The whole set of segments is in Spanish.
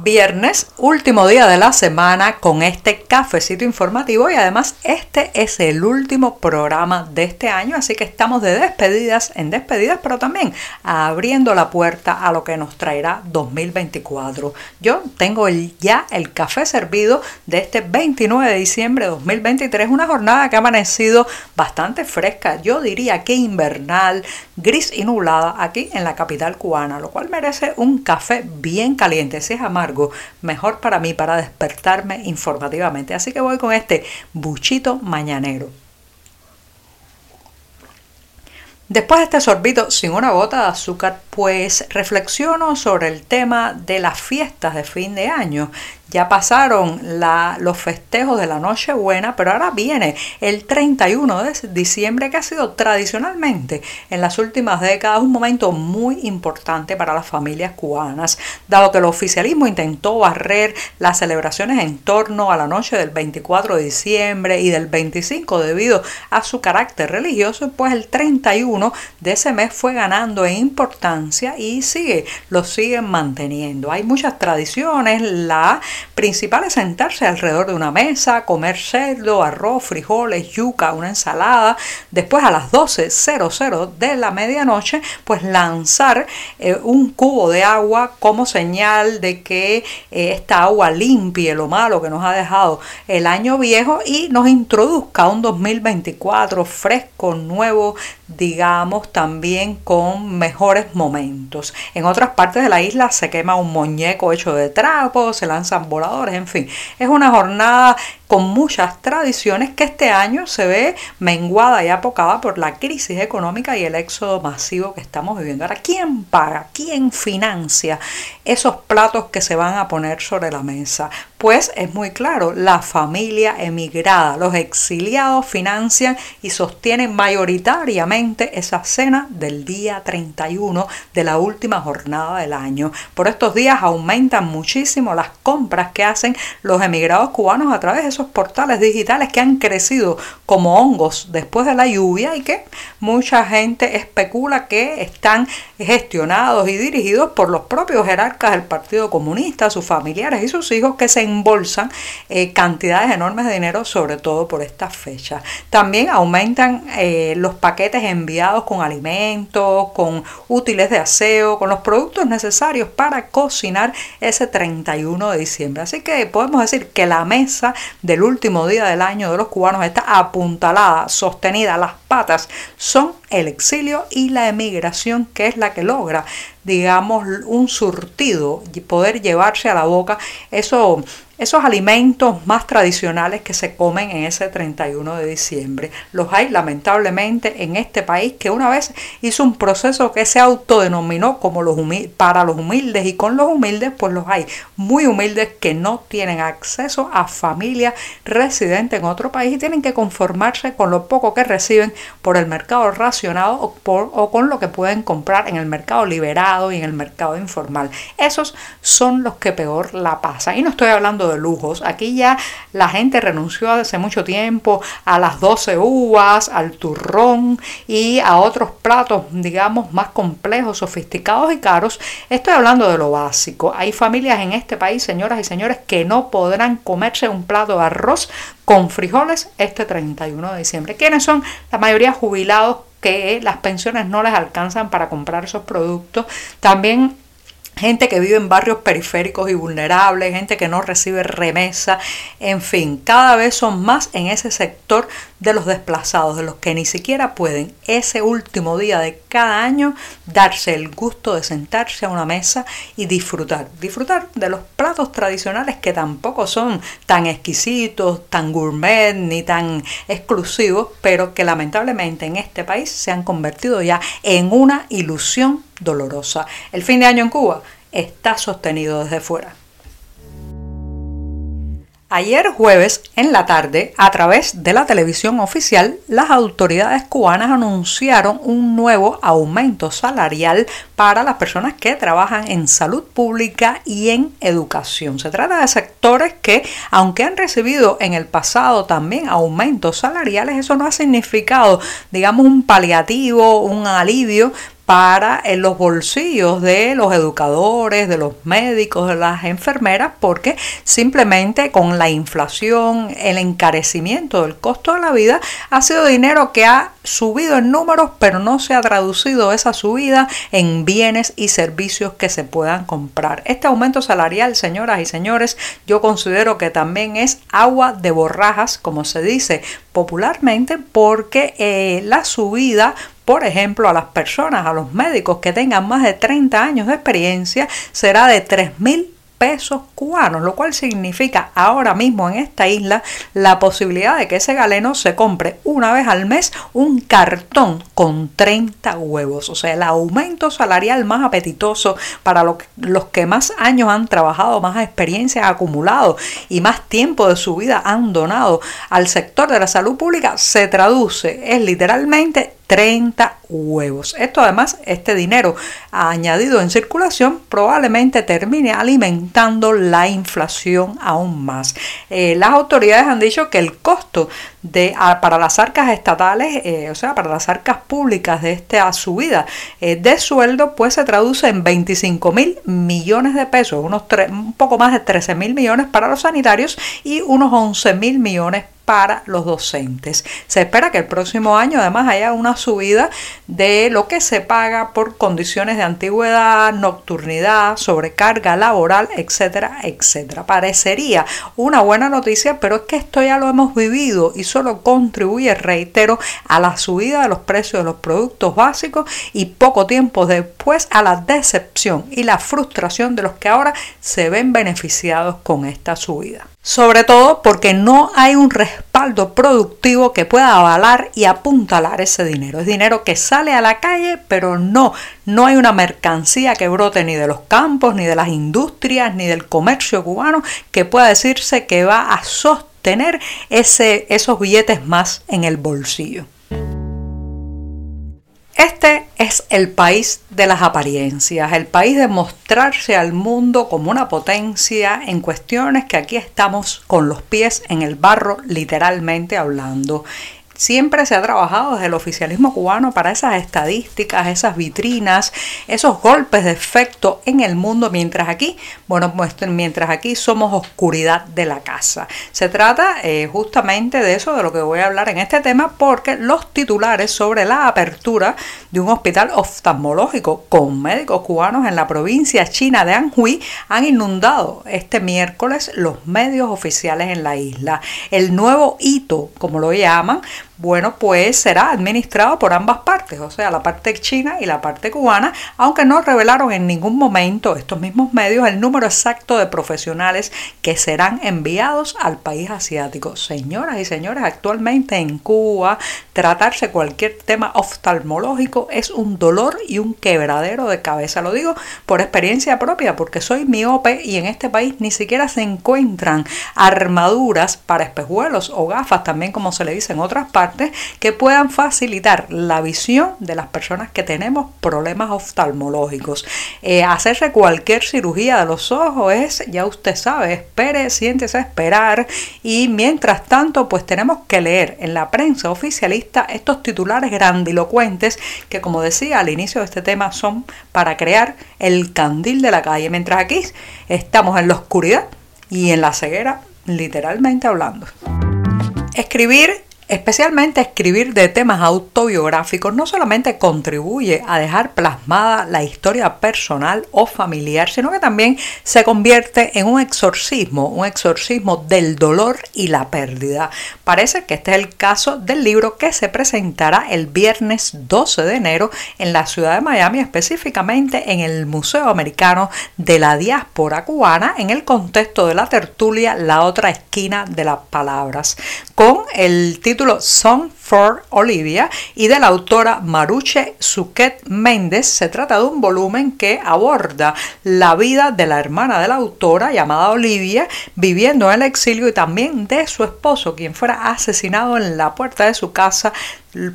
Viernes, último día de la semana con este cafecito informativo y además este es el último programa de este año, así que estamos de despedidas en despedidas, pero también abriendo la puerta a lo que nos traerá 2024. Yo tengo ya el café servido de este 29 de diciembre de 2023, una jornada que ha amanecido bastante fresca, yo diría que invernal, gris y nublada aquí en la capital cubana, lo cual merece un café bien caliente, si es mejor para mí, para despertarme informativamente. Así que voy con este buchito mañanero. Después de este sorbito sin una gota de azúcar, pues reflexiono sobre el tema de las fiestas de fin de año. Ya pasaron los festejos de la Nochebuena, pero ahora viene el 31 de diciembre, que ha sido tradicionalmente en las últimas décadas un momento muy importante para las familias cubanas, dado que el oficialismo intentó barrer las celebraciones en torno a la noche del 24 de diciembre y del 25 debido a su carácter religioso, pues el 31 de ese mes fue ganando en importancia y sigue, lo siguen manteniendo. Hay muchas tradiciones, la principal es sentarse alrededor de una mesa, comer cerdo, arroz, frijoles, yuca, una ensalada. Después a las 12.00 de la medianoche, pues lanzar eh, un cubo de agua como señal de que eh, esta agua limpie lo malo que nos ha dejado el año viejo y nos introduzca un 2024 fresco, nuevo, digamos, también con mejores momentos. En otras partes de la isla se quema un muñeco hecho de trapo, se lanzan voladores, en fin. Es una jornada con muchas tradiciones que este año se ve menguada y apocada por la crisis económica y el éxodo masivo que estamos viviendo. Ahora, ¿quién paga? ¿Quién financia esos platos que se van a poner sobre la mesa? Pues es muy claro, la familia emigrada, los exiliados financian y sostienen mayoritariamente esa cena del día 31 de la última jornada del año. Por estos días aumentan muchísimo las compras que hacen los emigrados cubanos a través de portales digitales que han crecido como hongos después de la lluvia y que mucha gente especula que están gestionados y dirigidos por los propios jerarcas del Partido Comunista, sus familiares y sus hijos que se embolsan eh, cantidades enormes de dinero, sobre todo por estas fechas. También aumentan eh, los paquetes enviados con alimentos, con útiles de aseo, con los productos necesarios para cocinar ese 31 de diciembre. Así que podemos decir que la mesa del último día del año de los cubanos está apuntalada, sostenida, las patas son el exilio y la emigración, que es la que logra, digamos, un surtido y poder llevarse a la boca eso esos alimentos más tradicionales que se comen en ese 31 de diciembre. Los hay lamentablemente en este país que una vez hizo un proceso que se autodenominó como los para los humildes y con los humildes pues los hay muy humildes que no tienen acceso a familia residente en otro país y tienen que conformarse con lo poco que reciben por el mercado racionado o, por, o con lo que pueden comprar en el mercado liberado y en el mercado informal. Esos son los que peor la pasan. Y no estoy hablando de lujos. Aquí ya la gente renunció hace mucho tiempo a las 12 uvas, al turrón y a otros platos, digamos, más complejos, sofisticados y caros. Estoy hablando de lo básico. Hay familias en este país, señoras y señores, que no podrán comerse un plato de arroz con frijoles este 31 de diciembre. ¿Quiénes son? La mayoría jubilados que las pensiones no les alcanzan para comprar esos productos. También gente que vive en barrios periféricos y vulnerables, gente que no recibe remesa, en fin, cada vez son más en ese sector de los desplazados, de los que ni siquiera pueden ese último día de cada año darse el gusto de sentarse a una mesa y disfrutar, disfrutar de los platos tradicionales que tampoco son tan exquisitos, tan gourmet ni tan exclusivos, pero que lamentablemente en este país se han convertido ya en una ilusión dolorosa. El fin de año en Cuba está sostenido desde fuera. Ayer jueves en la tarde, a través de la televisión oficial, las autoridades cubanas anunciaron un nuevo aumento salarial para las personas que trabajan en salud pública y en educación. Se trata de sectores que, aunque han recibido en el pasado también aumentos salariales, eso no ha significado, digamos, un paliativo, un alivio para los bolsillos de los educadores, de los médicos, de las enfermeras, porque simplemente con la inflación, el encarecimiento del costo de la vida, ha sido dinero que ha subido en números, pero no se ha traducido esa subida en bienes y servicios que se puedan comprar. Este aumento salarial, señoras y señores, yo considero que también es agua de borrajas, como se dice popularmente, porque eh, la subida por ejemplo, a las personas, a los médicos que tengan más de 30 años de experiencia, será de 3 mil pesos cubanos, lo cual significa ahora mismo en esta isla la posibilidad de que ese galeno se compre una vez al mes un cartón con 30 huevos. O sea, el aumento salarial más apetitoso para los que más años han trabajado, más experiencia han acumulado y más tiempo de su vida han donado al sector de la salud pública se traduce, es literalmente 30 huevos. Esto además, este dinero añadido en circulación probablemente termine alimentando la inflación aún más. Eh, las autoridades han dicho que el costo de, para las arcas estatales, eh, o sea, para las arcas públicas de esta subida eh, de sueldo, pues se traduce en 25 mil millones de pesos, unos un poco más de 13 mil millones para los sanitarios y unos 11 mil millones para los docentes. Se espera que el próximo año además haya una subida de lo que se paga por condiciones de antigüedad, nocturnidad, sobrecarga laboral, etcétera, etcétera. Parecería una buena noticia, pero es que esto ya lo hemos vivido y solo contribuye, reitero, a la subida de los precios de los productos básicos y poco tiempo después a la decepción y la frustración de los que ahora se ven beneficiados con esta subida sobre todo porque no hay un respaldo productivo que pueda avalar y apuntalar ese dinero. Es dinero que sale a la calle, pero no, no hay una mercancía que brote ni de los campos, ni de las industrias, ni del comercio cubano que pueda decirse que va a sostener ese, esos billetes más en el bolsillo. Este es el país de las apariencias, el país de mostrarse al mundo como una potencia en cuestiones que aquí estamos con los pies en el barro literalmente hablando. Siempre se ha trabajado desde el oficialismo cubano para esas estadísticas, esas vitrinas, esos golpes de efecto en el mundo, mientras aquí, bueno, mientras aquí somos oscuridad de la casa. Se trata eh, justamente de eso, de lo que voy a hablar en este tema, porque los titulares sobre la apertura de un hospital oftalmológico con médicos cubanos en la provincia china de Anhui han inundado este miércoles los medios oficiales en la isla. El nuevo hito, como lo llaman, bueno, pues será administrado por ambas partes, o sea, la parte china y la parte cubana, aunque no revelaron en ningún momento estos mismos medios el número exacto de profesionales que serán enviados al país asiático. Señoras y señores, actualmente en Cuba tratarse cualquier tema oftalmológico es un dolor y un quebradero de cabeza. Lo digo por experiencia propia, porque soy miope y en este país ni siquiera se encuentran armaduras para espejuelos o gafas, también como se le dice en otras partes que puedan facilitar la visión de las personas que tenemos problemas oftalmológicos. Eh, hacerse cualquier cirugía de los ojos es, ya usted sabe, espere, siéntese a esperar y mientras tanto pues tenemos que leer en la prensa oficialista estos titulares grandilocuentes que como decía al inicio de este tema son para crear el candil de la calle, mientras aquí estamos en la oscuridad y en la ceguera literalmente hablando. Escribir Especialmente escribir de temas autobiográficos no solamente contribuye a dejar plasmada la historia personal o familiar, sino que también se convierte en un exorcismo, un exorcismo del dolor y la pérdida. Parece que este es el caso del libro que se presentará el viernes 12 de enero en la ciudad de Miami, específicamente en el Museo Americano de la Diáspora Cubana, en el contexto de la tertulia La otra esquina de las palabras, con el título Song for Olivia y de la autora Maruche Suquet Méndez. Se trata de un volumen que aborda la vida de la hermana de la autora llamada Olivia viviendo en el exilio y también de su esposo quien fuera asesinado en la puerta de su casa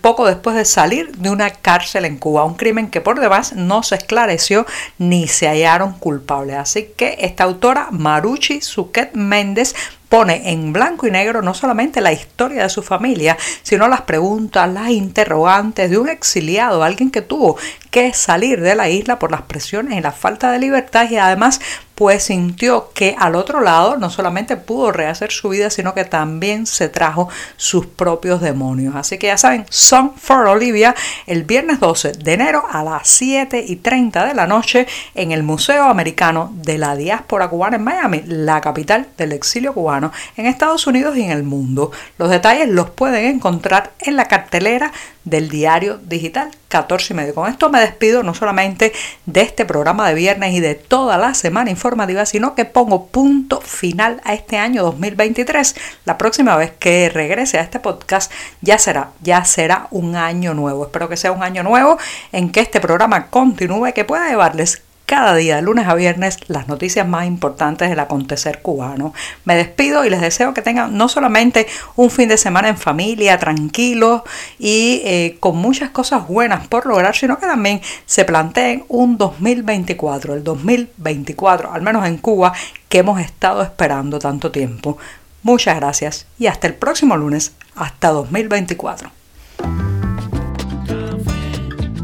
poco después de salir de una cárcel en Cuba, un crimen que por demás no se esclareció ni se hallaron culpables. Así que esta autora, Maruchi Suquet Méndez, pone en blanco y negro no solamente la historia de su familia, sino las preguntas, las interrogantes de un exiliado, alguien que tuvo que salir de la isla por las presiones y la falta de libertad y además pues sintió que al otro lado no solamente pudo rehacer su vida, sino que también se trajo sus propios demonios. Así que ya saben, Song for Olivia el viernes 12 de enero a las 7 y 30 de la noche en el Museo Americano de la Diáspora Cubana en Miami, la capital del exilio cubano en Estados Unidos y en el mundo. Los detalles los pueden encontrar en la cartelera del diario digital 14 y medio. Con esto me despido no solamente de este programa de viernes y de toda la semana informativa, sino que pongo punto final a este año 2023. La próxima vez que regrese a este podcast ya será, ya será un año nuevo. Espero que sea un año nuevo en que este programa continúe, que pueda llevarles cada día, de lunes a viernes, las noticias más importantes del acontecer cubano. Me despido y les deseo que tengan no solamente un fin de semana en familia, tranquilo y eh, con muchas cosas buenas por lograr, sino que también se planteen un 2024, el 2024, al menos en Cuba, que hemos estado esperando tanto tiempo. Muchas gracias y hasta el próximo lunes, hasta 2024.